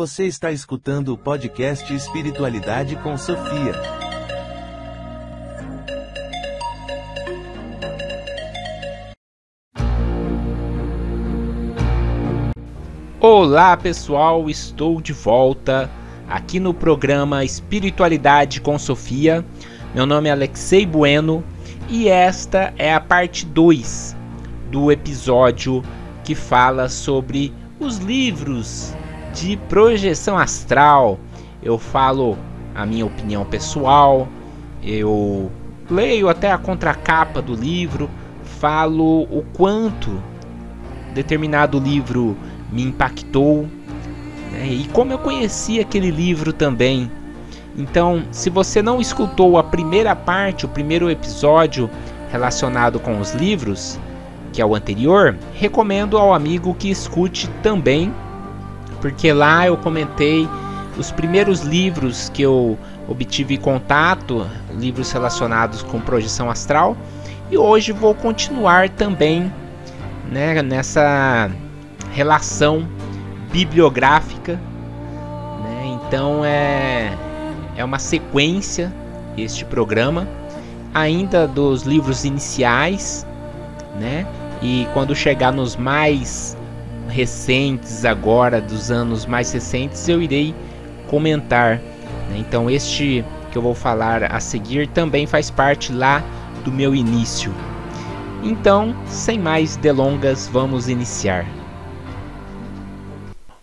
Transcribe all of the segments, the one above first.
Você está escutando o podcast Espiritualidade com Sofia. Olá pessoal, estou de volta aqui no programa Espiritualidade com Sofia. Meu nome é Alexei Bueno e esta é a parte 2 do episódio que fala sobre os livros de projeção astral. Eu falo a minha opinião pessoal, eu leio até a contracapa do livro, falo o quanto determinado livro me impactou né, e como eu conheci aquele livro também. Então, se você não escutou a primeira parte, o primeiro episódio relacionado com os livros, que é o anterior, recomendo ao amigo que escute também porque lá eu comentei os primeiros livros que eu obtive contato, livros relacionados com projeção astral, e hoje vou continuar também né, nessa relação bibliográfica. Né? Então é, é uma sequência este programa, ainda dos livros iniciais, né? E quando chegar nos mais recentes agora, dos anos mais recentes, eu irei comentar. Né? Então este que eu vou falar a seguir também faz parte lá do meu início. Então, sem mais delongas, vamos iniciar.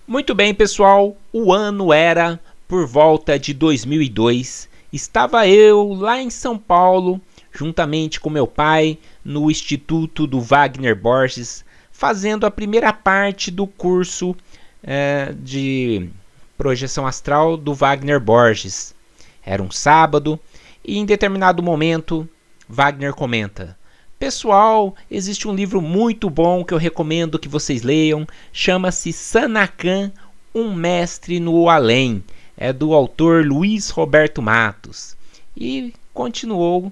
Muito bem, pessoal, o ano era por volta de 2002. Estava eu lá em São Paulo, juntamente com meu pai, no Instituto do Wagner Borges, fazendo a primeira parte do curso é, de projeção astral do Wagner Borges. Era um sábado e em determinado momento Wagner comenta: Pessoal, existe um livro muito bom que eu recomendo que vocês leiam. Chama-se Sanacan, um mestre no além. É do autor Luiz Roberto Matos. E continuou,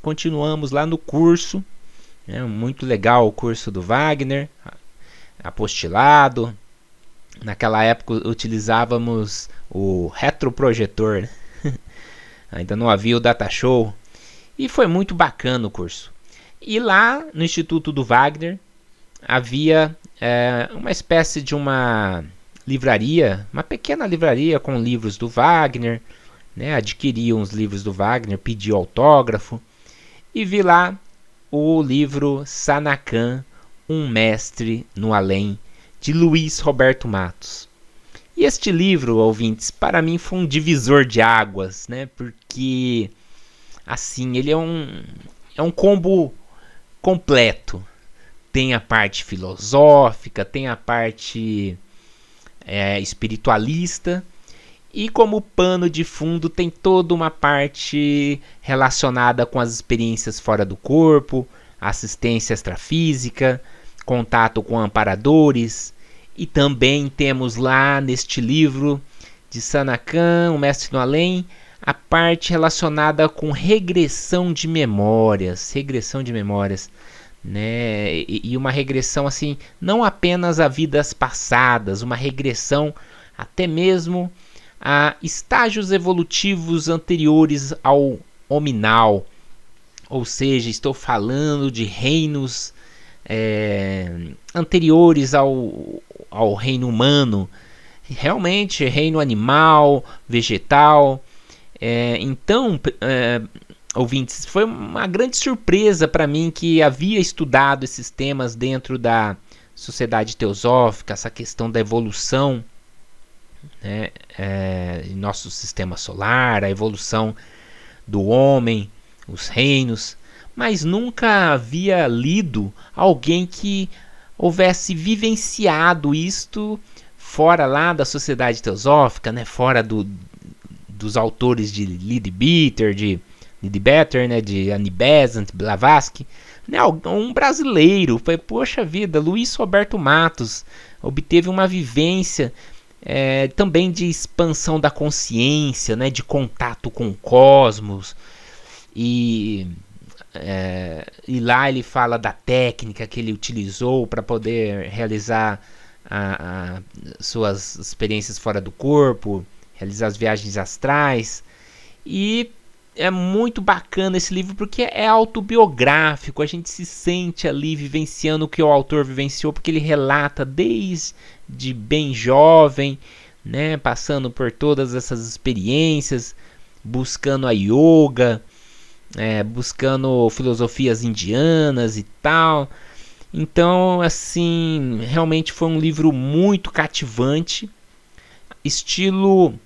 continuamos lá no curso é muito legal o curso do Wagner, apostilado. Naquela época utilizávamos o retroprojetor, né? ainda não havia o data show. E foi muito bacana o curso. E lá no Instituto do Wagner havia é, uma espécie de uma livraria, uma pequena livraria com livros do Wagner. Né? Adquiri uns livros do Wagner, pedi autógrafo e vi lá o livro Sanacan, Um Mestre no Além, de Luiz Roberto Matos. E este livro, ouvintes, para mim foi um divisor de águas, né? Porque assim, ele é um é um combo completo. Tem a parte filosófica, tem a parte é, espiritualista e como pano de fundo tem toda uma parte relacionada com as experiências fora do corpo, assistência extrafísica, contato com amparadores. E também temos lá neste livro de Sanakan, o Mestre no Além, a parte relacionada com regressão de memórias, regressão de memórias, né? E, uma regressão assim, não apenas a vidas passadas, uma regressão até mesmo a estágios evolutivos anteriores ao hominal, ou seja, estou falando de reinos é, anteriores ao, ao reino humano, realmente reino animal, vegetal. É, então, é, ouvintes, foi uma grande surpresa para mim que havia estudado esses temas dentro da sociedade teosófica, essa questão da evolução né, é, nosso sistema solar, a evolução do homem, os reinos, mas nunca havia lido alguém que houvesse vivenciado isto fora lá da sociedade teosófica, né, fora do, dos autores de Leadbeater, de Leadbeater, né, de Anibesant, Blavatsky, né, um brasileiro, foi, poxa vida, Luiz Roberto Matos obteve uma vivência é, também de expansão da consciência, né, de contato com o cosmos. E, é, e lá ele fala da técnica que ele utilizou para poder realizar a, a suas experiências fora do corpo, realizar as viagens astrais. E é muito bacana esse livro porque é autobiográfico, a gente se sente ali vivenciando o que o autor vivenciou, porque ele relata desde bem jovem, né, passando por todas essas experiências, buscando a yoga, é, buscando filosofias indianas e tal. Então, assim, realmente foi um livro muito cativante, estilo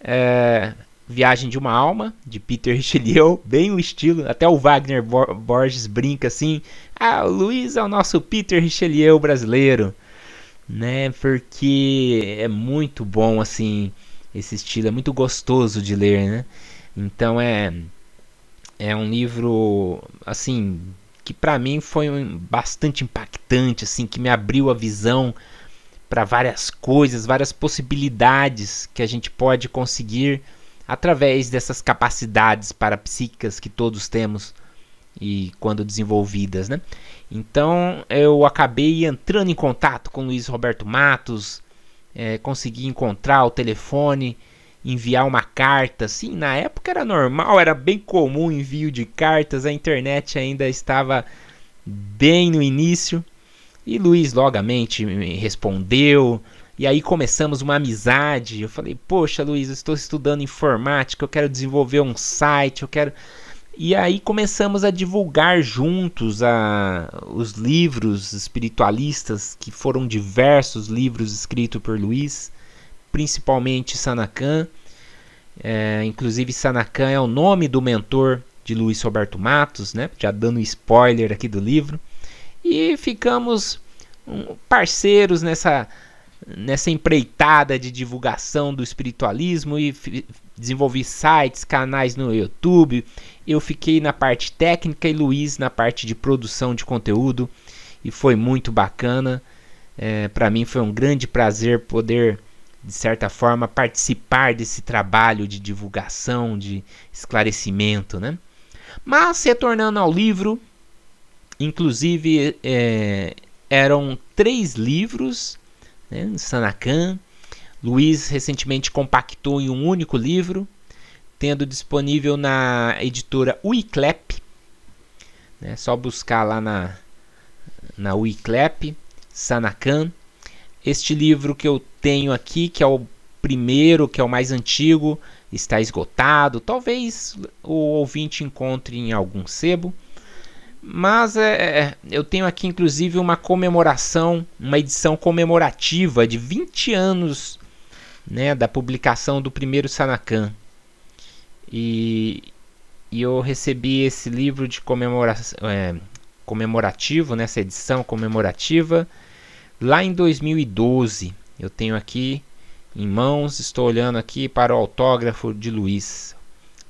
é, Viagem de uma Alma, de Peter Richelieu, bem o estilo, até o Wagner Borges brinca assim, ah, o Luiz é o nosso Peter Richelieu brasileiro, né, porque é muito bom, assim, esse estilo, é muito gostoso de ler, né, então é, é um livro, assim, que para mim foi um, bastante impactante, assim, que me abriu a visão para várias coisas, várias possibilidades que a gente pode conseguir através dessas capacidades parapsíquicas que todos temos e quando desenvolvidas, né? Então eu acabei entrando em contato com Luiz Roberto Matos, é, consegui encontrar o telefone, enviar uma carta. Sim, na época era normal, era bem comum o envio de cartas, a internet ainda estava bem no início. E Luiz logamente me respondeu, e aí começamos uma amizade. Eu falei, poxa, Luiz, eu estou estudando informática, eu quero desenvolver um site, eu quero. E aí começamos a divulgar juntos a, os livros espiritualistas, que foram diversos livros escritos por Luiz, principalmente Sanacan. É, inclusive Sanacan é o nome do mentor de Luiz Roberto Matos, né? Já dando spoiler aqui do livro. E ficamos parceiros nessa nessa empreitada de divulgação do espiritualismo e desenvolvi sites, canais no YouTube. Eu fiquei na parte técnica e Luiz na parte de produção de conteúdo e foi muito bacana. É, Para mim foi um grande prazer poder, de certa forma, participar desse trabalho de divulgação, de esclarecimento, né? Mas retornando ao livro, inclusive é, eram três livros né. Luiz recentemente compactou em um único livro, tendo disponível na editora Wiclap. É né, só buscar lá na, na Wiclap, Sanacan. Este livro que eu tenho aqui, que é o primeiro, que é o mais antigo, está esgotado. Talvez o ouvinte encontre em algum sebo. Mas é, é, eu tenho aqui inclusive uma comemoração, uma edição comemorativa de 20 anos né, da publicação do primeiro Sanacan. E, e eu recebi esse livro de comemoração, é, comemorativo, nessa edição comemorativa, lá em 2012. Eu tenho aqui em mãos, estou olhando aqui para o autógrafo de Luiz,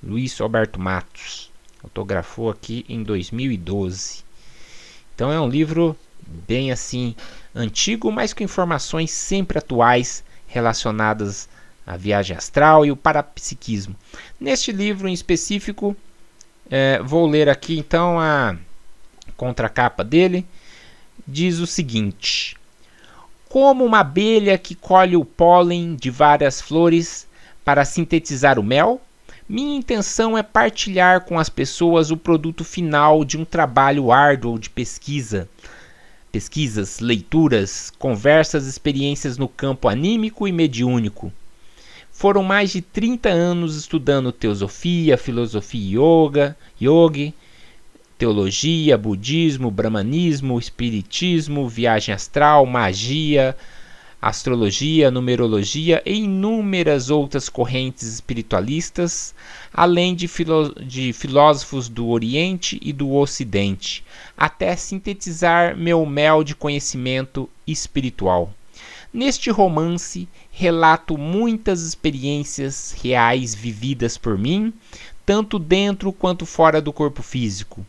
Luiz Roberto Matos. Autografou aqui em 2012. Então é um livro bem assim antigo, mas com informações sempre atuais relacionadas à viagem astral e o parapsiquismo. Neste livro em específico, é, vou ler aqui então a contracapa dele. Diz o seguinte: Como uma abelha que colhe o pólen de várias flores para sintetizar o mel, minha intenção é partilhar com as pessoas o produto final de um trabalho árduo de pesquisa. Pesquisas, leituras, conversas, experiências no campo anímico e mediúnico. Foram mais de 30 anos estudando teosofia, filosofia yoga, yoga, teologia, budismo, brahmanismo, espiritismo, viagem astral, magia, astrologia, numerologia e inúmeras outras correntes espiritualistas, além de, de, filósofos do Oriente e do Ocidente, até sintetizar meu mel de conhecimento espiritual. Neste romance, relato muitas experiências reais vividas por mim, tanto dentro quanto fora do corpo físico.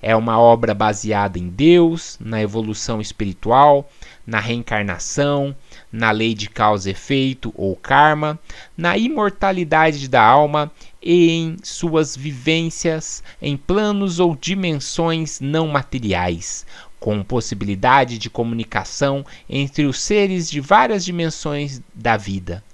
É uma obra baseada em Deus, na evolução espiritual, na reencarnação, na lei de causa e efeito ou karma, na imortalidade da alma e em suas vivências em planos ou dimensões não materiais, com possibilidade de comunicação entre os seres de várias dimensões da vida.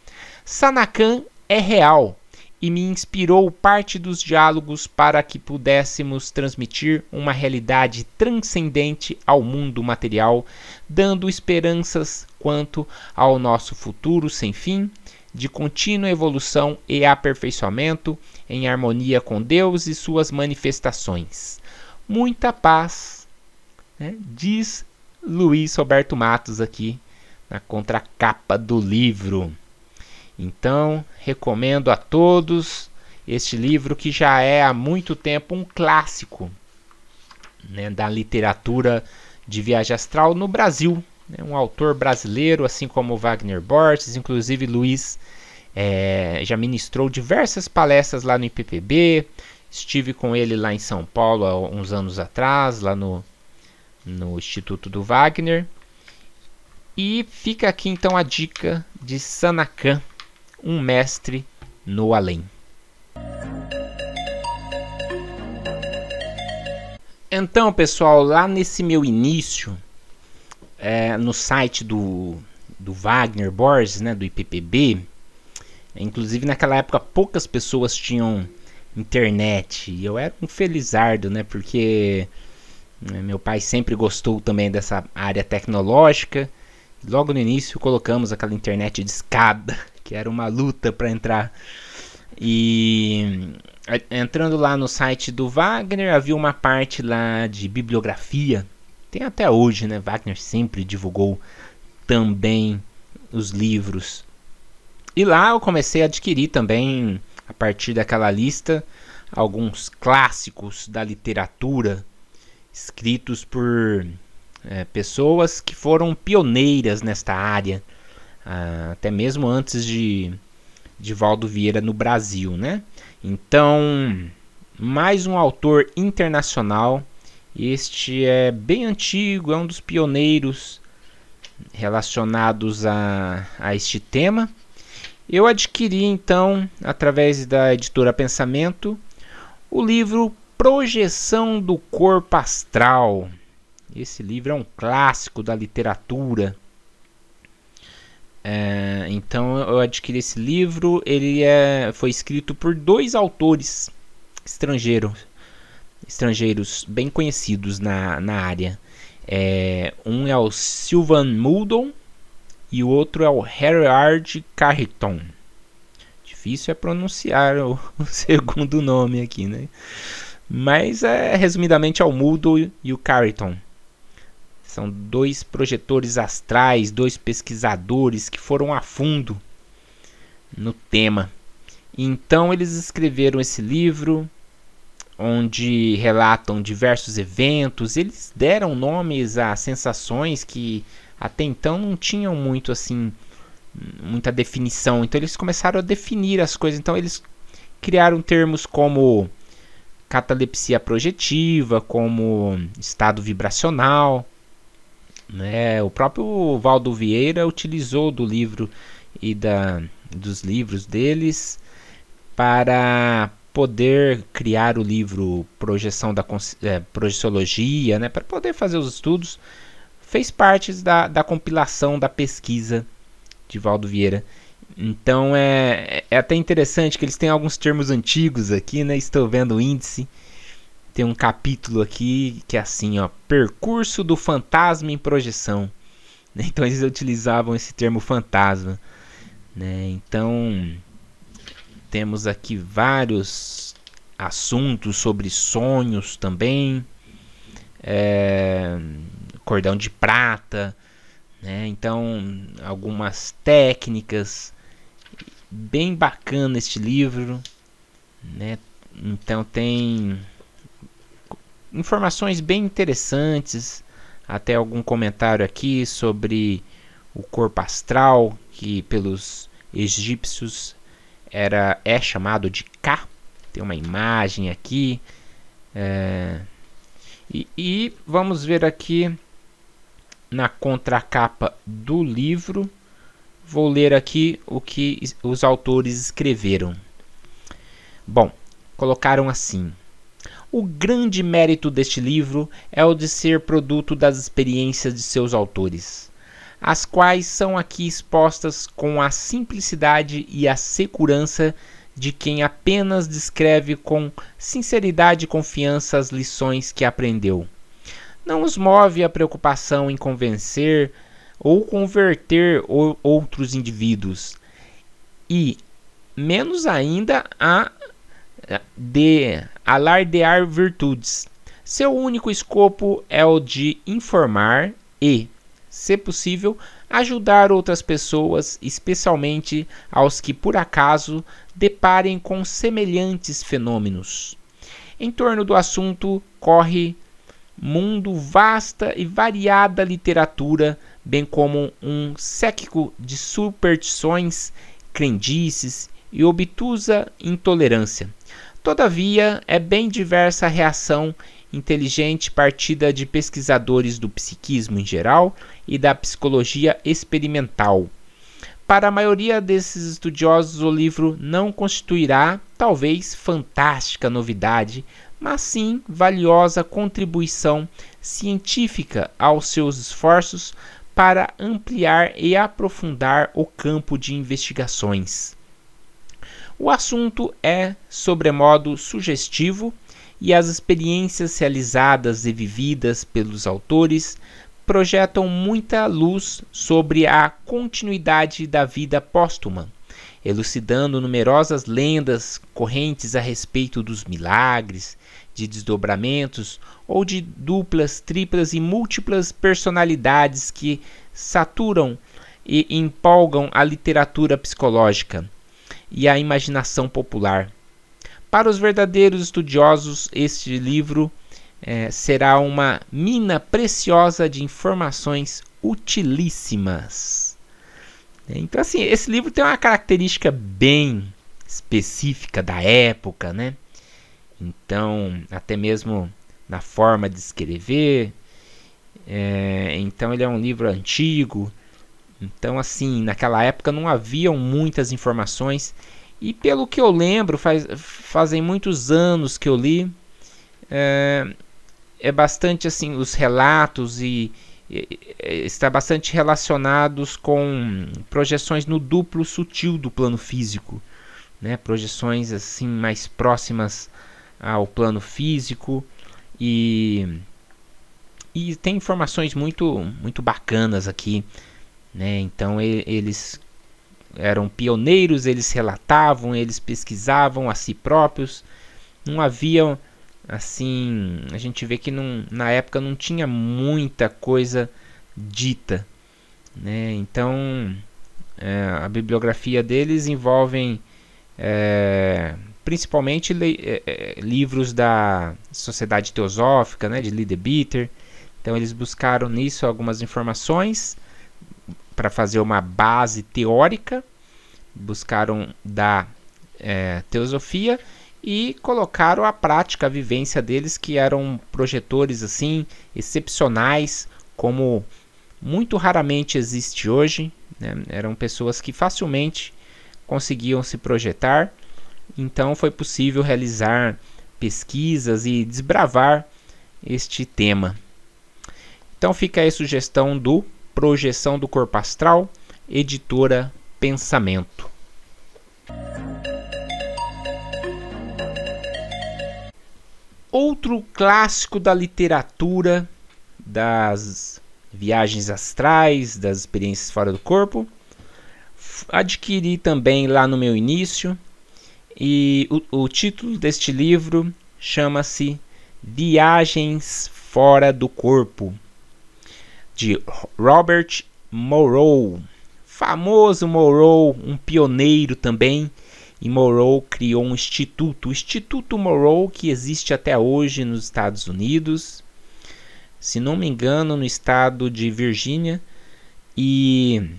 Sanakan é real e me inspirou parte dos diálogos para que pudéssemos transmitir uma realidade transcendente ao mundo material, dando esperanças quanto ao nosso futuro sem fim, de contínua evolução e aperfeiçoamento em harmonia com Deus e suas manifestações. Muita paz, né? diz Luiz Roberto Matos aqui na contracapa do livro. Então, recomendo a todos este livro que já é há muito tempo um clássico né, da literatura de viagem astral no Brasil. Né, um autor brasileiro, assim como Wagner Borges, inclusive Luiz é, já ministrou diversas palestras lá no IPPB. Estive com ele lá em São Paulo há uns anos atrás, lá no, no Instituto do Wagner. E fica aqui então a dica de Sanakan um mestre no além. Então, pessoal, lá nesse meu início, é, no site do, do Wagner Borges, né, do IPPB, inclusive naquela época poucas pessoas tinham internet e eu era um felizardo, né, porque né, meu pai sempre gostou também dessa área tecnológica. Logo no início colocamos aquela internet de escada que era uma luta para entrar. E entrando lá no site do Wagner, havia uma parte lá de bibliografia. Tem até hoje, né? Wagner sempre divulgou também os livros. E lá eu comecei a adquirir também, a partir daquela lista, alguns clássicos da literatura escritos por é, pessoas que foram pioneiras nesta área ah, até mesmo antes de, de Valdo Vieira no Brasil, né? Então, mais um autor internacional. Este é bem antigo, é um dos pioneiros relacionados a, a este tema. Eu adquiri então, através da editora Pensamento, o livro Projeção do Corpo Astral. Esse livro é um clássico da literatura é, então eu adquiri esse livro. Ele é, foi escrito por dois autores estrangeiros, estrangeiros bem conhecidos na, na área. É, um é o Sylvan Muldon e o outro é o Herard Carrington. Difícil é pronunciar o, o, segundo nome aqui, né? Mas é, resumidamente é o Muldon e o Carrington. São dois projetores astrais, dois pesquisadores que foram a fundo no tema. Então eles escreveram esse livro onde relatam diversos eventos, eles deram nomes a sensações que até então não tinham muito assim muita definição. Então eles começaram a definir as coisas. Então eles criaram termos como catalepsia projetiva, como estado vibracional. Né? O próprio Valdo Vieira utilizou do livro e da, dos livros deles para poder criar o livro Projeção da é, Projeciologia, né? para poder fazer os estudos, fez parte da, da compilação da pesquisa de Valdo Vieira. Então é, é até interessante que eles têm alguns termos antigos aqui, né? Estou vendo o índice tem um capítulo aqui que é assim, ó, percurso do fantasma em projeção. Então eles utilizavam esse termo fantasma, né? Então temos aqui vários assuntos sobre sonhos também, é, cordão de prata, né? Então algumas técnicas, bem bacana este livro, né? Então tem informações bem interessantes, até algum comentário aqui sobre o corpo astral, que pelos egípcios era é chamado de Ka. Tem uma imagem aqui. É, e, e vamos ver aqui na contracapa do livro. Vou ler aqui o que os autores escreveram. Bom, colocaram assim: O grande mérito deste livro é o de ser produto das experiências de seus autores, as quais são aqui expostas com a simplicidade e a segurança de quem apenas descreve com sinceridade e confiança as lições que aprendeu. Não os move a preocupação em convencer ou converter outros indivíduos, e menos ainda a de alardear virtudes. Seu único escopo é o de informar e, se possível, ajudar outras pessoas, especialmente aos que por acaso deparem com semelhantes fenômenos. Em torno do assunto corre mundo vasta e variada literatura, bem como um séquico de superstições, crendices e obtusa intolerância. Todavia, é bem diversa a reação inteligente partida de pesquisadores do psiquismo em geral e da psicologia experimental. Para a maioria desses estudiosos, o livro não constituirá, talvez, fantástica novidade, mas sim valiosa contribuição científica aos seus esforços para ampliar e aprofundar o campo de investigações. O assunto é sobremodo sugestivo e as experiências realizadas e vividas pelos autores projetam muita luz sobre a continuidade da vida póstuma, elucidando numerosas lendas correntes a respeito dos milagres, de desdobramentos ou de duplas, triplas e múltiplas personalidades que saturam e empolgam a literatura psicológica e a imaginação popular. Para os verdadeiros estudiosos, este livro é, será uma mina preciosa de informações utilíssimas. Então, assim, esse livro tem uma característica bem específica da época, né? Então, até mesmo na forma de escrever. É, então, ele é um livro antigo, então, assim, naquela época não haviam muitas informações. E pelo que eu lembro, faz, fazem muitos anos que eu li, é, é bastante assim, os relatos e, e, está bastante relacionados com projeções no duplo sutil do plano físico, né? Projeções assim mais próximas ao plano físico e e tem informações muito muito bacanas aqui né? Então eles eram pioneiros, eles relatavam, eles pesquisavam a si próprios. Não havia assim, a gente vê que não, na época não tinha muita coisa dita, né? Então é, a bibliografia deles envolvem é, principalmente é, é livros da Sociedade Teosófica, né, de Leadbeater. Então eles buscaram nisso algumas informações para fazer uma base teórica, buscaram da é, teosofia e colocaram à prática a vivência deles, que eram projetores assim excepcionais, como muito raramente existe hoje. Né? Eram pessoas que facilmente conseguiam se projetar, então foi possível realizar pesquisas e desbravar este tema. Então fica aí a sugestão do Projeção do Corpo Astral, editora Pensamento. Outro clássico da literatura das viagens astrais, das experiências fora do corpo, adquiri também lá no meu início, e o, o título deste livro chama-se Viagens Fora do Corpo de Robert Morrow. Famoso Morrow, um pioneiro também. E Morrow criou um instituto, o Instituto Morrow, que existe até hoje nos Estados Unidos. Se não me engano, no estado de Virgínia. E,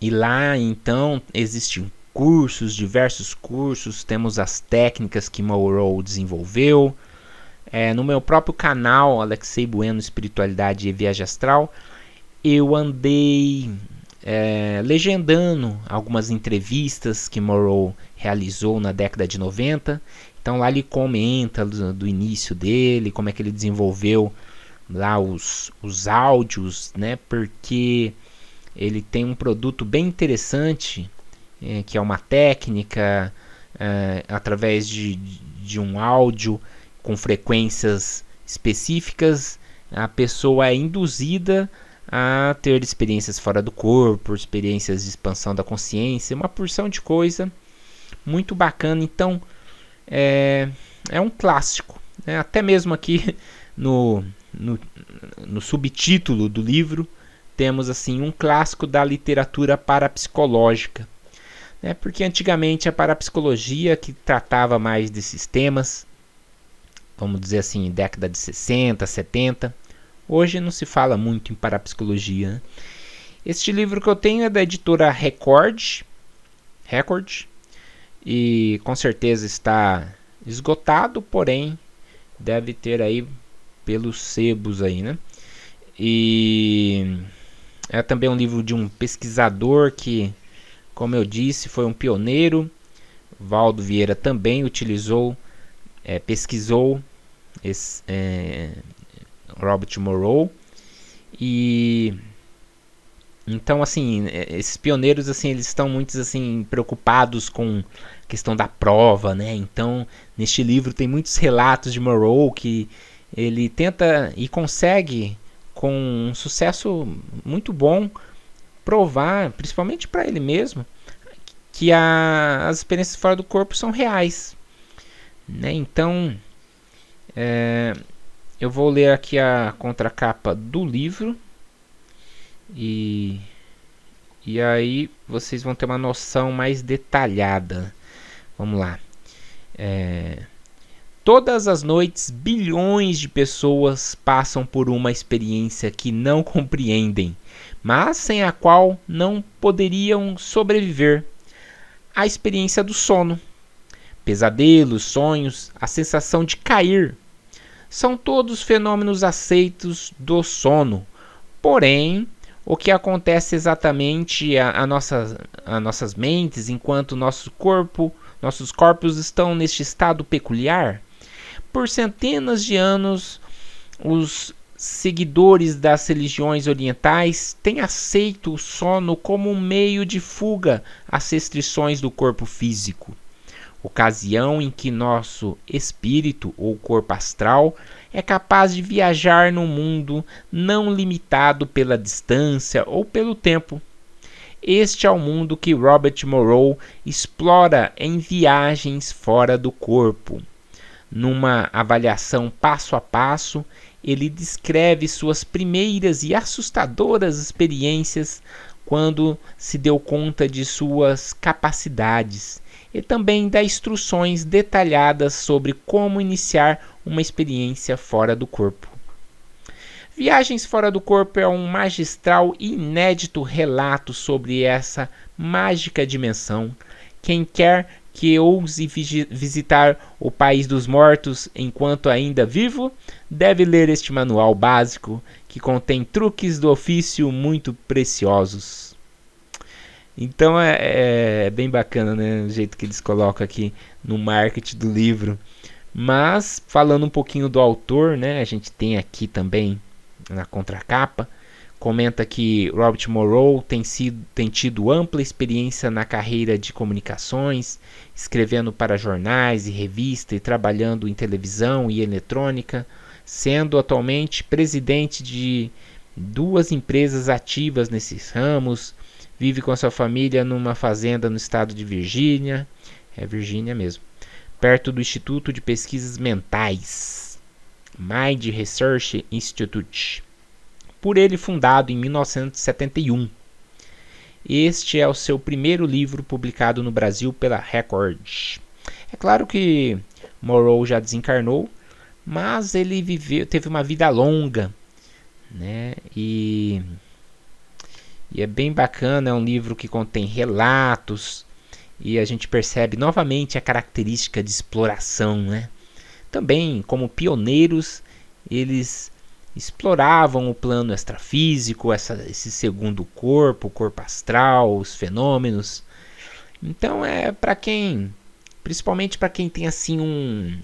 e lá então existem cursos, diversos cursos. Temos as técnicas que Morrow desenvolveu é, no meu próprio canal, Alexei Bueno Espiritualidade e Viagem Astral, eu andei é, legendando algumas entrevistas que Morrow realizou na década de 90. Então lá ele comenta do, do início dele, como é que ele desenvolveu lá os, os áudios, né? Porque ele tem um produto bem interessante, é, que é uma técnica é, através de, de um áudio com frequências específicas, a pessoa é induzida a ter experiências fora do corpo, experiências de expansão da consciência, uma porção de coisa muito bacana. Então, é, é um clássico. Né? Até mesmo aqui no, no, no subtítulo do livro temos assim um clássico da literatura parapsicológica. Né? Porque antigamente a parapsicologia que tratava mais desses temas, vamos dizer assim, década de 60, 70, Hoje não se fala muito em parapsicologia. Né? Este livro que eu tenho é da editora Record, Record, e com certeza está esgotado, porém deve ter aí pelos sebos aí, né? E é também um livro de um pesquisador que, como eu disse, foi um pioneiro. Valdo Vieira também utilizou, é, pesquisou esse, é, Robert Morrow. E então assim, é, esses pioneiros assim, eles estão muito assim preocupados com a questão da prova, né? Então, neste livro tem muitos relatos de Morrow que ele tenta e consegue com um sucesso muito bom provar, principalmente para ele mesmo, que a, as experiências fora do corpo são reais, né? Então, é, eu vou ler aqui a contracapa do livro e e aí vocês vão ter uma noção mais detalhada. Vamos lá. É, todas as noites, bilhões de pessoas passam por uma experiência que não compreendem, mas sem a qual não poderiam sobreviver. A experiência do sono. Pesadelos, sonhos, a sensação de cair são todos fenômenos aceitos do sono. Porém, o que acontece exatamente a, a, nossa, a nossas mentes enquanto nosso corpo, nossos corpos estão neste estado peculiar? Por centenas de anos, os seguidores das religiões orientais têm aceito o sono como um meio de fuga às restrições do corpo físico ocasião em que nosso espírito ou corpo astral é capaz de viajar no mundo não limitado pela distância ou pelo tempo. Este é o mundo que Robert Morrow explora em Viagens Fora do Corpo. Numa avaliação passo a passo, ele descreve suas primeiras e assustadoras experiências quando se deu conta de suas capacidades e também dá instruções detalhadas sobre como iniciar uma experiência fora do corpo. Viagens fora do corpo é um magistral e inédito relato sobre essa mágica dimensão. Quem quer que ouse visitar o país dos mortos enquanto ainda vivo, deve ler este manual básico que contém truques do ofício muito preciosos. Então é, é, é, bem bacana, né? O jeito que eles colocam aqui no marketing do livro. Mas falando um pouquinho do autor, né? A gente tem aqui também na contracapa comenta que Robert Morrow tem, sido, tem tido ampla experiência na carreira de comunicações, escrevendo para jornais e revistas e trabalhando em televisão e eletrônica, sendo atualmente presidente de duas empresas ativas nesses ramos, Vive com sua família numa fazenda no estado de Virgínia. É Virgínia mesmo. Perto do Instituto de Pesquisas Mentais. Mind Research Institute. Por ele fundado em 1971. Este é o seu primeiro livro publicado no Brasil pela Record. É claro que Morrow já desencarnou, mas ele viveu, teve uma vida longa, né? E e é bem bacana, é um livro que contém relatos e a gente percebe novamente a característica de exploração, né? Também, como pioneiros, eles exploravam o plano extrafísico, essa, esse segundo corpo, o corpo astral, os fenômenos. Então é para quem, principalmente para quem tem assim um,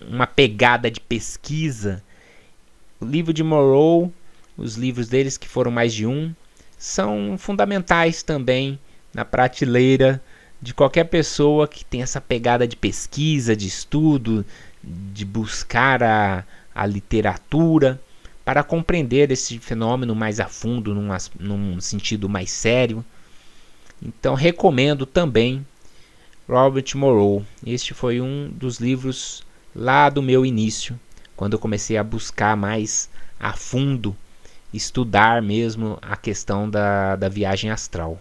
uma pegada de pesquisa, o livro de Morrow, os livros deles que foram mais de um, são fundamentais também na prateleira de qualquer pessoa que tem essa pegada de pesquisa, de estudo, de buscar a, a literatura para compreender esse fenômeno mais a fundo, num, num sentido mais sério. Então recomendo também Robert Morrow. Este foi um dos livros lá do meu início, quando eu comecei a buscar mais a fundo, estudar mesmo a questão da, da viagem astral.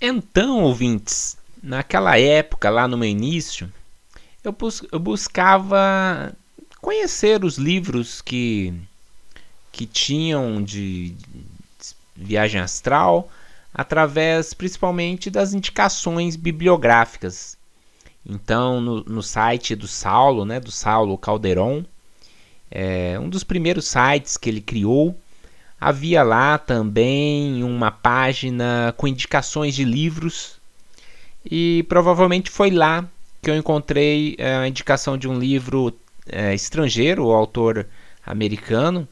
Então, ouvintes, naquela época, lá no meu início, eu, bus eu buscava conhecer os livros que, que tinham de, de viagem astral, através principalmente das indicações bibliográficas. Então, no, no site do Saulo, né, do Saulo Calderon, é, um dos primeiros sites que ele criou, havia lá também uma página com indicações de livros e provavelmente foi lá que eu encontrei é, a indicação de um livro é, estrangeiro, o autor americano.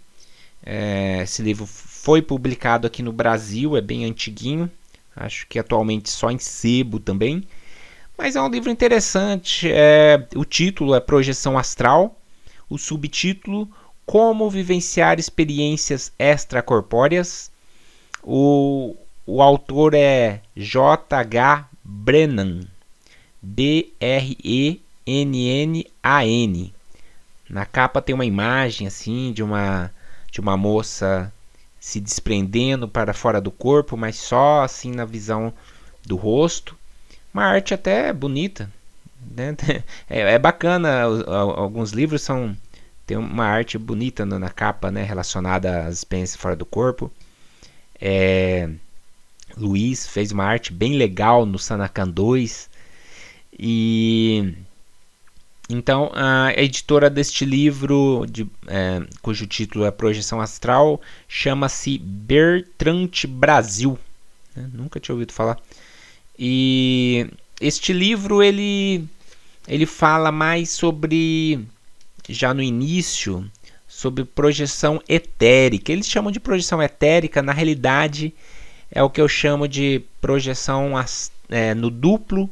É, esse livro foi publicado aqui no Brasil, é bem antiguinho, acho que atualmente só em sebo também. Mas é um livro interessante. É, o título é Projeção Astral, o subtítulo Como Vivenciar Experiências Extracorpóreas. O, o autor é J.H. Brennan, B-R-E-N-N-A-N. Na capa tem uma imagem assim de uma de uma moça se desprendendo para fora do corpo, mas só assim na visão do rosto. Uma arte até bonita, né? é, é, bacana. Alguns livros são tem uma arte bonita na capa, né, relacionada às experiências fora do corpo. É, Luiz fez uma arte bem legal no Sanacan 2 e então a editora deste livro, de, é, cujo título é Projeção Astral, chama-se Bertrand Brasil. Né? Nunca tinha ouvido falar. E este livro ele ele fala mais sobre já no início sobre projeção etérica. Eles chamam de projeção etérica, na realidade é o que eu chamo de projeção é, no duplo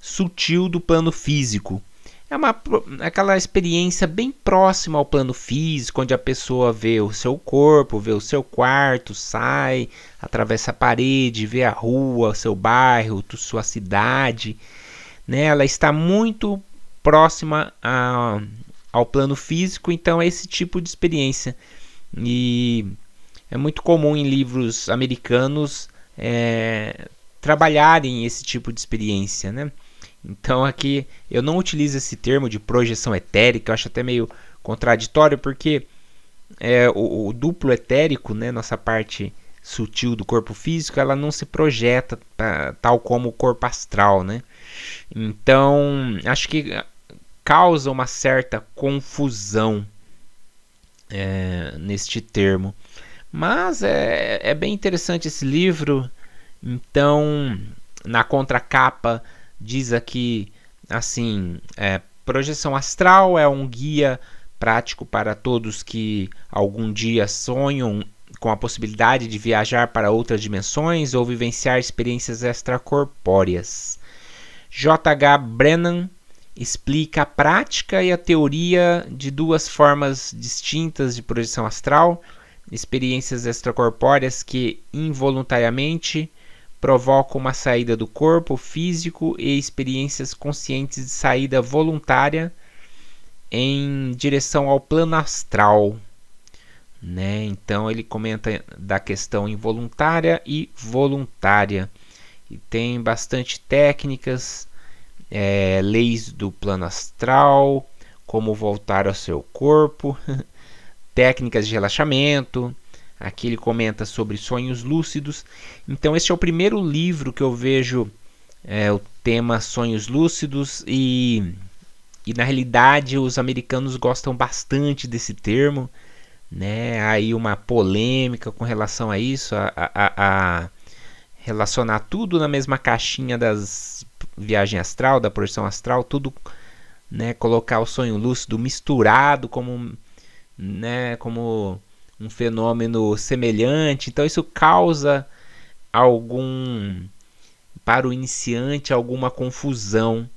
sutil do plano físico. É uma, aquela experiência bem próxima ao plano físico, onde a pessoa vê o seu corpo, vê o seu quarto, sai, atravessa a parede, vê a rua, seu bairro, sua cidade. Né? Ela está muito próxima a, ao plano físico, então é esse tipo de experiência. E é muito comum em livros americanos é, trabalharem esse tipo de experiência, né? Então aqui eu não utilizo esse termo de projeção etérica, eu acho até meio contraditório, porque é, o, o, duplo etérico, né, nossa parte sutil do corpo físico, ela não se projeta tal como o corpo astral, né? Então acho que causa uma certa confusão é, neste termo. Mas é, é bem interessante esse livro. Então, na contracapa diz aqui assim: é, projeção astral é um guia prático para todos que algum dia sonham com a possibilidade de viajar para outras dimensões ou vivenciar experiências extracorpóreas. J.H. Brennan explica a prática e a teoria de duas formas distintas de projeção astral experiências extracorpóreas que involuntariamente provocam uma saída do corpo físico e experiências conscientes de saída voluntária em direção ao plano astral. Né? Então ele comenta da questão involuntária e voluntária. E tem bastante técnicas, é, leis do plano astral, como voltar ao seu corpo. técnicas de relaxamento. Aqui ele comenta sobre sonhos lúcidos. Então, este é o primeiro livro que eu vejo é, o tema sonhos lúcidos e e na realidade os americanos gostam bastante desse termo, né? Aí uma polêmica com relação a isso, a, a, a relacionar tudo na mesma caixinha das viagem astral, da projeção astral, tudo, né? Colocar o sonho lúcido misturado como, né? Como um fenômeno semelhante. Então isso causa algum para o iniciante alguma confusão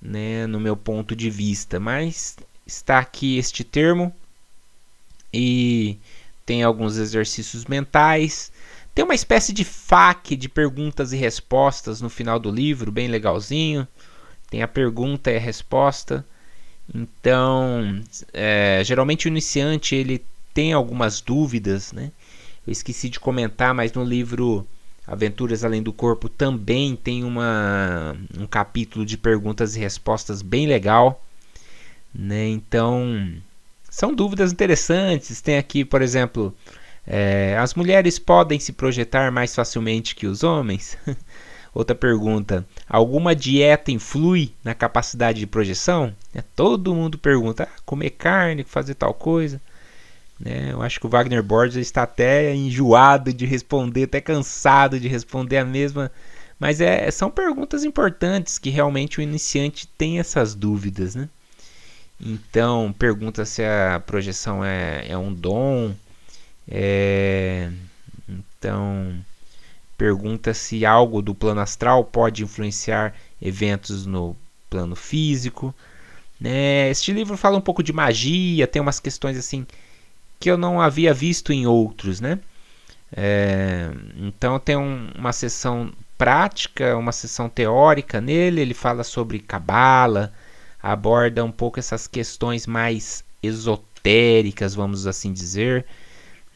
né, no meu ponto de vista, mas está aqui este termo e tem alguns exercícios mentais. Tem uma espécie de FAQ de perguntas e respostas no final do livro, bem legalzinho. Tem a pergunta e a resposta. Então, é, geralmente o iniciante ele tem algumas dúvidas, né? Eu esqueci de comentar, mas no livro Aventuras Além do Corpo também tem uma, um capítulo de perguntas e respostas bem legal. Né? Então, são dúvidas interessantes. Tem aqui, por exemplo, é, as mulheres podem se projetar mais facilmente que os homens? Outra pergunta: alguma dieta influi na capacidade de projeção? É, todo mundo pergunta: ah, comer carne, fazer tal coisa. Né? Eu acho que o Wagner Borges está até enjoado de responder, até cansado de responder a mesma. Mas é, são perguntas importantes que realmente o iniciante tem essas dúvidas. Né? Então, pergunta se a projeção é, é um dom. É, então, pergunta se algo do plano astral pode influenciar eventos no plano físico. Né? Este livro fala um pouco de magia, tem umas questões assim que eu não havia visto em outros, né? É, então tem um, uma sessão prática, uma sessão teórica nele. Ele fala sobre cabala, aborda um pouco essas questões mais esotéricas, vamos assim dizer.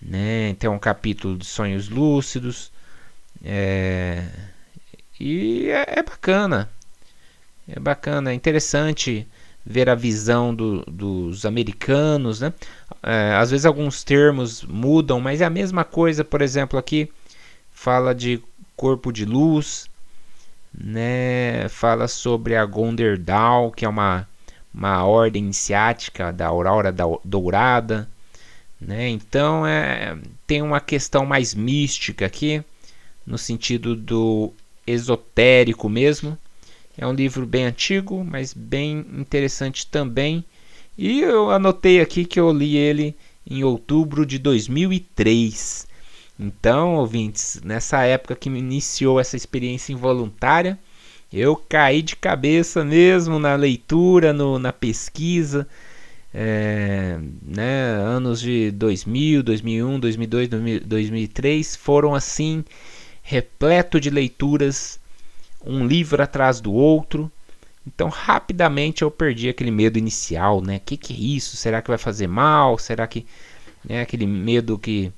Né? Tem um capítulo de sonhos lúcidos. É, e é, é bacana. É bacana, é interessante ver a visão do, dos americanos, né? É, às vezes alguns termos mudam, mas é a mesma coisa. Por exemplo, aqui fala de corpo de luz, né? Fala sobre a Gonderdal, que é uma, uma ordem iniciática da aurora dourada, né? Então é, tem uma questão mais mística aqui, no sentido do esotérico mesmo. É um livro bem antigo, mas bem interessante também. E eu anotei aqui que eu li ele em outubro de 2003. Então, ouvintes, nessa época que me iniciou essa experiência involuntária, eu caí de cabeça mesmo na leitura, no, na pesquisa. É, né, anos de 2000, 2001, 2002, 2003 foram assim repleto de leituras um livro atrás do outro. Então, rapidamente eu perdi aquele medo inicial, né? O que, que é isso? Será que vai fazer mal? Será que. Né, aquele medo que,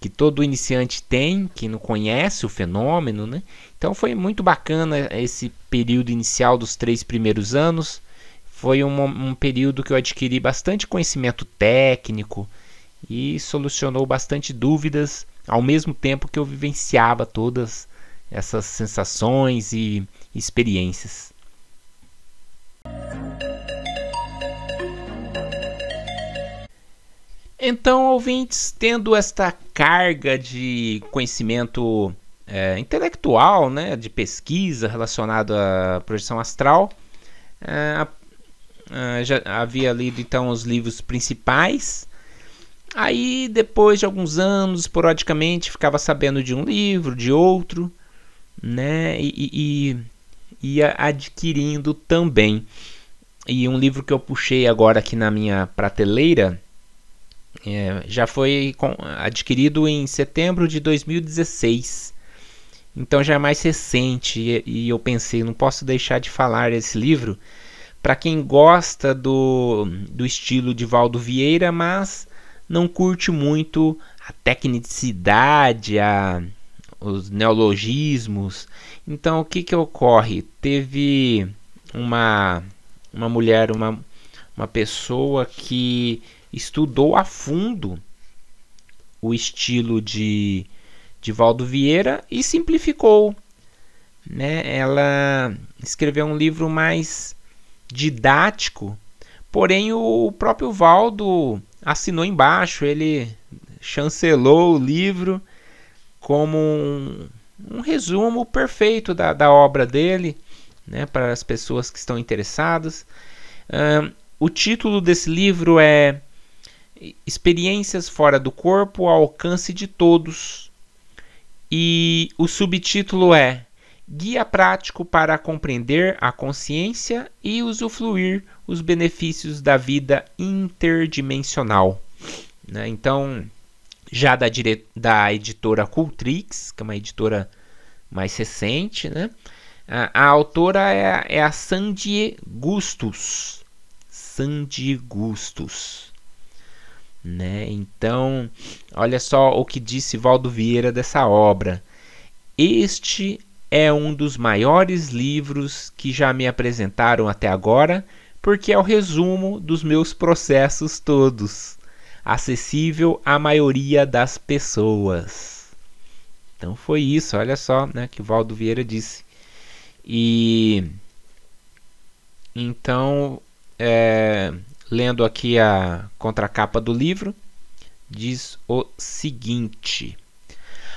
que todo iniciante tem, que não conhece o fenômeno, né? Então, foi muito bacana esse período inicial dos três primeiros anos. Foi um, um período que eu adquiri bastante conhecimento técnico e solucionou bastante dúvidas, ao mesmo tempo que eu vivenciava todas essas sensações e experiências. Então, ouvintes, tendo esta carga de conhecimento é, intelectual, né, de pesquisa relacionado à projeção astral, é, é, já havia lido então os livros principais. Aí, depois de alguns anos, esporadicamente, ficava sabendo de um livro, de outro né? E, e, ia adquirindo também. E um livro que eu puxei agora aqui na minha prateleira é, já foi adquirido em setembro de 2016. Então já é mais recente e, e eu pensei, não posso deixar de falar esse livro para quem gosta do, do estilo de Valdo Vieira, mas não curte muito a tecnicidade, a, os neologismos. Então, o que, que ocorre? Teve uma, uma mulher, uma, uma pessoa que estudou a fundo o estilo de, de Valdo Vieira e simplificou. Né? Ela escreveu um livro mais didático, porém o próprio Valdo assinou embaixo, ele chancelou o livro como um, um resumo perfeito da, da obra dele, né, para as pessoas que estão interessadas. O título desse livro é Experiências Fora do Corpo ao Alcance de Todos. E o subtítulo é Guia Prático para Compreender a Consciência e Usufruir os Benefícios da Vida Interdimensional. Né? Então, já da, dire... da editora Cultrix, que é uma editora mais recente, né? a, a autora é, é a Sandy Gustus. Sandy Gustus. Né? Então, olha só o que disse Valdo Vieira dessa obra. Este é um dos maiores livros que já me apresentaram até agora, porque é o resumo dos meus processos todos, acessível à maioria das pessoas. Então foi isso, olha só, né, que Valdo Vieira disse. E então, é, lendo aqui a contracapa do livro, diz o seguinte: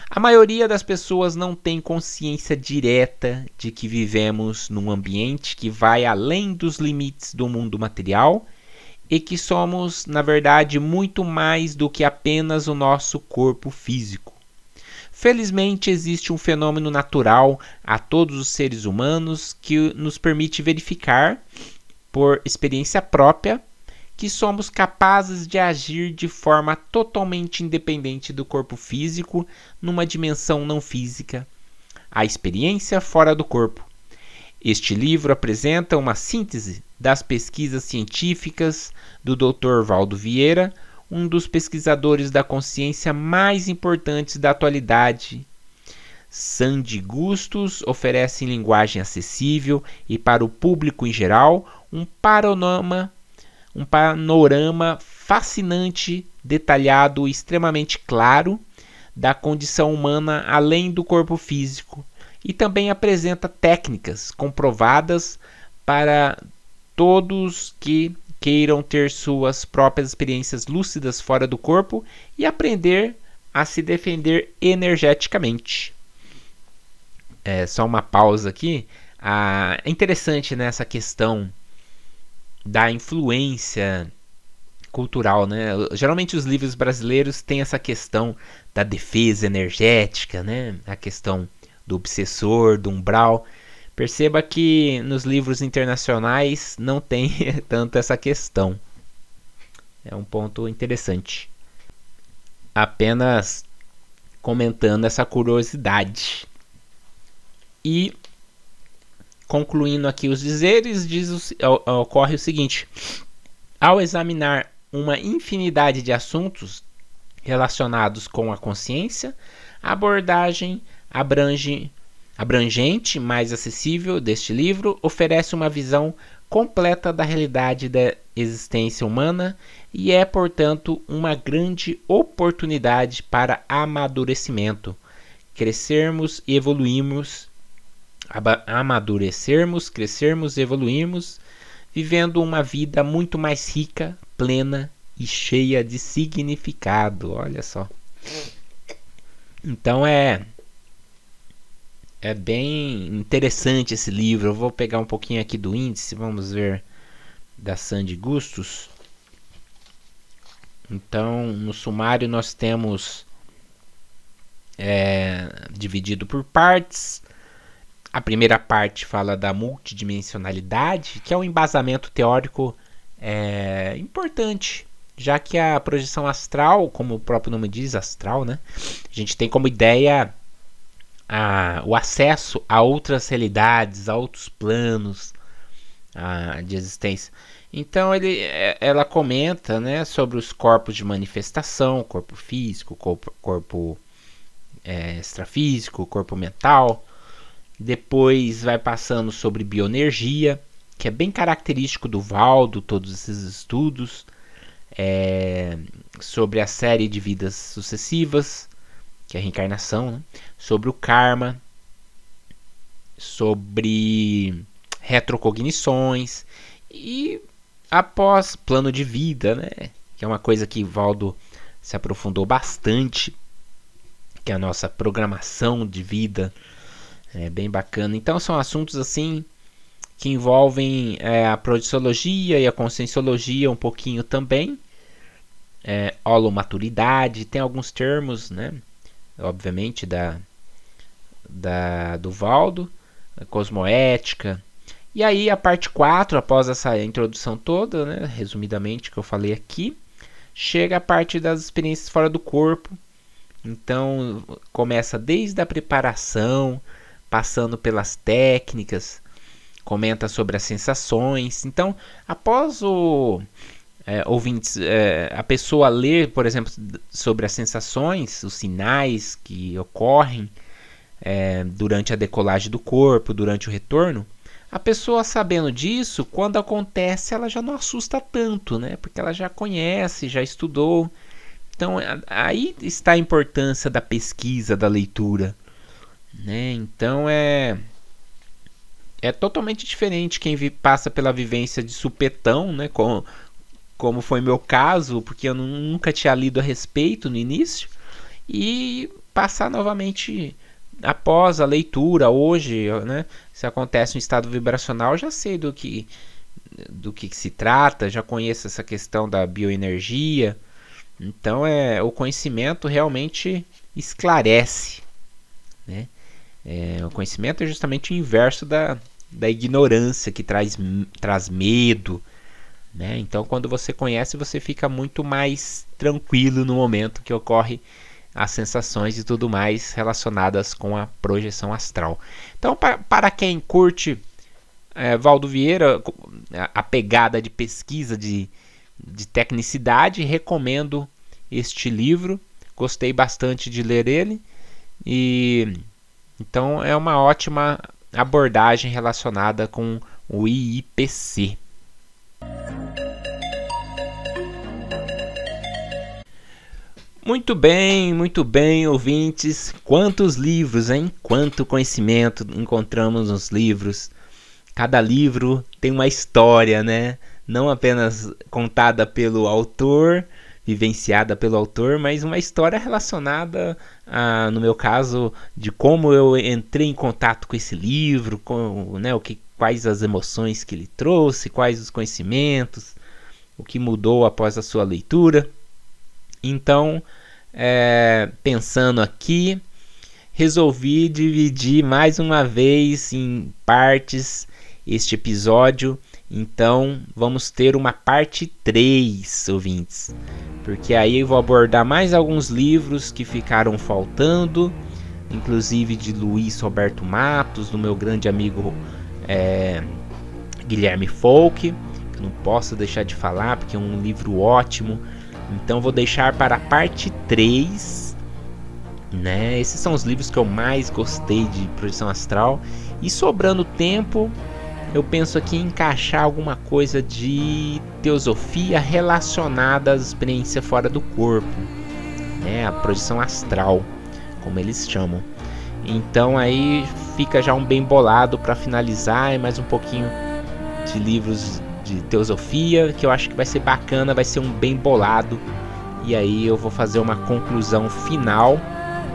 A maioria das pessoas não tem consciência direta de que vivemos num ambiente que vai além dos limites do mundo material e que somos, na verdade, muito mais do que apenas o nosso corpo físico. Felizmente, existe um fenômeno natural a todos os seres humanos que nos permite verificar, por experiência própria, que somos capazes de agir de forma totalmente independente do corpo físico numa dimensão não física, a experiência fora do corpo. Este livro apresenta uma síntese das pesquisas científicas do Dr. Valdo Vieira, um dos pesquisadores da consciência mais importantes da atualidade. Sandy Gustos oferece em linguagem acessível e para o público em geral um panorama um panorama fascinante, detalhado e extremamente claro da condição humana além do corpo físico e também apresenta técnicas comprovadas para todos que queiram ter suas próprias experiências lúcidas fora do corpo e aprender a se defender energeticamente. É só uma pausa aqui. Ah, é interessante nessa né, questão da influência cultural, né? Geralmente os livros brasileiros têm essa questão da defesa energética, né? A questão do obsessor, do umbral. Perceba que nos livros internacionais não tem tanto essa questão. É um ponto interessante. Apenas comentando essa curiosidade. E Concluindo aqui os dizeres, diz o, ocorre o seguinte: ao examinar uma infinidade de assuntos relacionados com a consciência, a abordagem abrange, abrangente, mais acessível deste livro oferece uma visão completa da realidade da existência humana e é, portanto, uma grande oportunidade para amadurecimento, crescermos e evoluirmos amadurecermos, crescermos, evoluirmos, vivendo uma vida muito mais rica, plena e cheia de significado. Olha só. Então é é bem interessante esse livro. Eu vou pegar um pouquinho aqui do índice, vamos ver da Sandy Gustos. Então, no sumário nós temos é, dividido por partes a primeira parte fala da multidimensionalidade, que é um embasamento teórico é, importante, já que a projeção astral, como o próprio nome diz, astral, né? A gente tem como ideia a, o acesso a outras realidades, a outros planos a, de existência. Então ele, é, ela comenta né, sobre os corpos de manifestação, corpo físico, corpo, corpo é, extrafísico, corpo mental, depois vai passando sobre bioenergia, que é bem característico do Valdo, todos esses estudos. É, sobre a série de vidas sucessivas, que é a reencarnação, né? sobre o karma, sobre retrocognições E após plano de vida, né? Que é uma coisa que Valdo se aprofundou bastante, que é a nossa programação de vida. É bem bacana. Então são assuntos assim que envolvem é, a projeciologia e a conscienciologia um pouquinho também. É, holomaturidade, tem alguns termos, né? Obviamente, da, da do Valdo, cosmoética. E aí a parte 4, após essa introdução toda, né, resumidamente que eu falei aqui, chega a parte das experiências fora do corpo. Então começa desde a preparação, passando pelas técnicas, comenta sobre as sensações. Então, após o é, ouvintes, é, a pessoa ler, por exemplo, sobre as sensações, os sinais que ocorrem é, durante a decolagem do corpo, durante o retorno, a pessoa sabendo disso, quando acontece, ela já não assusta tanto, né? Porque ela já conhece, já estudou. Então, aí está a importância da pesquisa, da leitura, né? Então, é é totalmente diferente quem vi, passa pela vivência de supetão, né? Com, como foi meu caso, porque eu nunca tinha lido a respeito no início, e passar novamente após a leitura hoje, né? Se acontece um estado vibracional, já sei do que do que, se trata, já conheço essa questão da bioenergia. Então é o conhecimento realmente esclarece, né? É, o conhecimento é justamente o inverso da, da ignorância, que traz, traz medo. Né? Então, quando você conhece, você fica muito mais tranquilo no momento que ocorre as sensações e tudo mais relacionadas com a projeção astral. Então, para, quem curte é, Valdo Vieira, a, a pegada de pesquisa, de, de tecnicidade, recomendo este livro. Gostei bastante de ler ele e então é uma ótima abordagem relacionada com o IIPC. Muito bem, muito bem, ouvintes. Quantos livros, hein? Quanto conhecimento encontramos nos livros. Cada livro tem uma história, né? Não apenas contada pelo autor, vivenciada pelo autor, mas uma história relacionada, a, no meu caso, de como eu entrei em contato com esse livro, com, né, o que, quais as emoções que ele trouxe, quais os conhecimentos, o que mudou após a sua leitura. Então, é, pensando aqui, resolvi dividir mais uma vez em partes este episódio então vamos ter uma parte 3, ouvintes. Porque aí eu vou abordar mais alguns livros que ficaram faltando, inclusive de Luiz Roberto Matos, do meu grande amigo é, Guilherme Folk, que não posso deixar de falar porque é um livro ótimo. Então vou deixar para a parte 3. Né? Esses são os livros que eu mais gostei de projeção astral. E sobrando tempo, eu penso aqui em encaixar alguma coisa de teosofia relacionada à experiência fora do corpo, né? A projeção astral, como eles chamam. Então aí fica já um bem bolado para finalizar e mais um pouquinho de livros de teosofia que eu acho que vai ser bacana, vai ser um bem bolado. E aí eu vou fazer uma conclusão final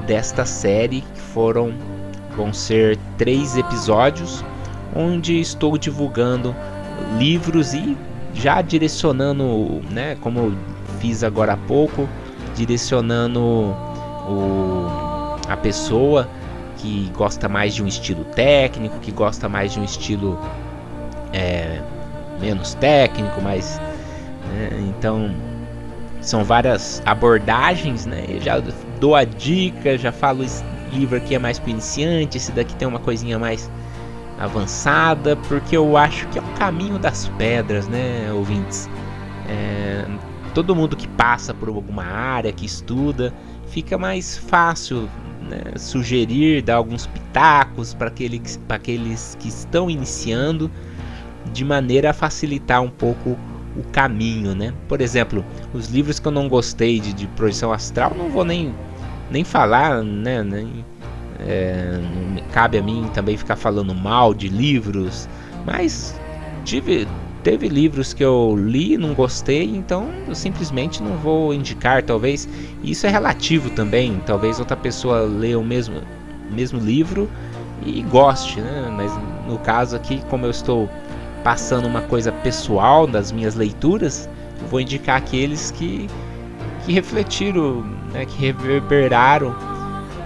desta série que foram vão ser três episódios onde estou divulgando livros e já direcionando, né, como fiz agora há pouco, direcionando o, a pessoa que gosta mais de um estilo técnico, que gosta mais de um estilo é, menos técnico, mas né, então são várias abordagens, né? Eu já dou a dica, já falo esse livro aqui é mais para iniciante, esse daqui tem uma coisinha mais avançada, porque eu acho que é o caminho das pedras, né, ouvintes? É, todo mundo que passa por alguma área, que estuda, fica mais fácil né, sugerir, dar alguns pitacos para aqueles, aqueles que estão iniciando, de maneira a facilitar um pouco o caminho, né? Por exemplo, os livros que eu não gostei de, de projeção astral, não vou nem, nem falar, né? Nem, é, não cabe a mim também ficar falando mal de livros, mas tive teve livros que eu li, não gostei, então eu simplesmente não vou indicar, talvez. Isso é relativo também, talvez outra pessoa leia o mesmo, mesmo livro e goste, né? Mas no caso aqui, como eu estou passando uma coisa pessoal das minhas leituras, vou indicar aqueles que, que refletiram, né? que reverberaram,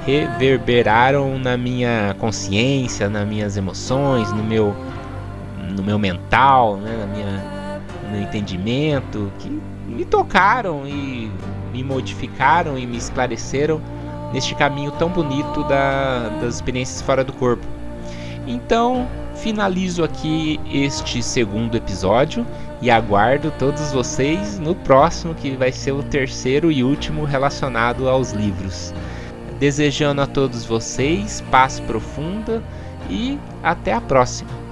reverberaram na minha consciência, nas minhas emoções, no meu no meu mental, né, na minha, no meu entendimento, que me tocaram e me modificaram e me esclareceram neste caminho tão bonito da, das experiências fora do corpo. Então, finalizo aqui este segundo episódio e aguardo todos vocês no próximo, que vai ser o terceiro e último relacionado aos livros. Desejando a todos vocês paz profunda e até a próxima.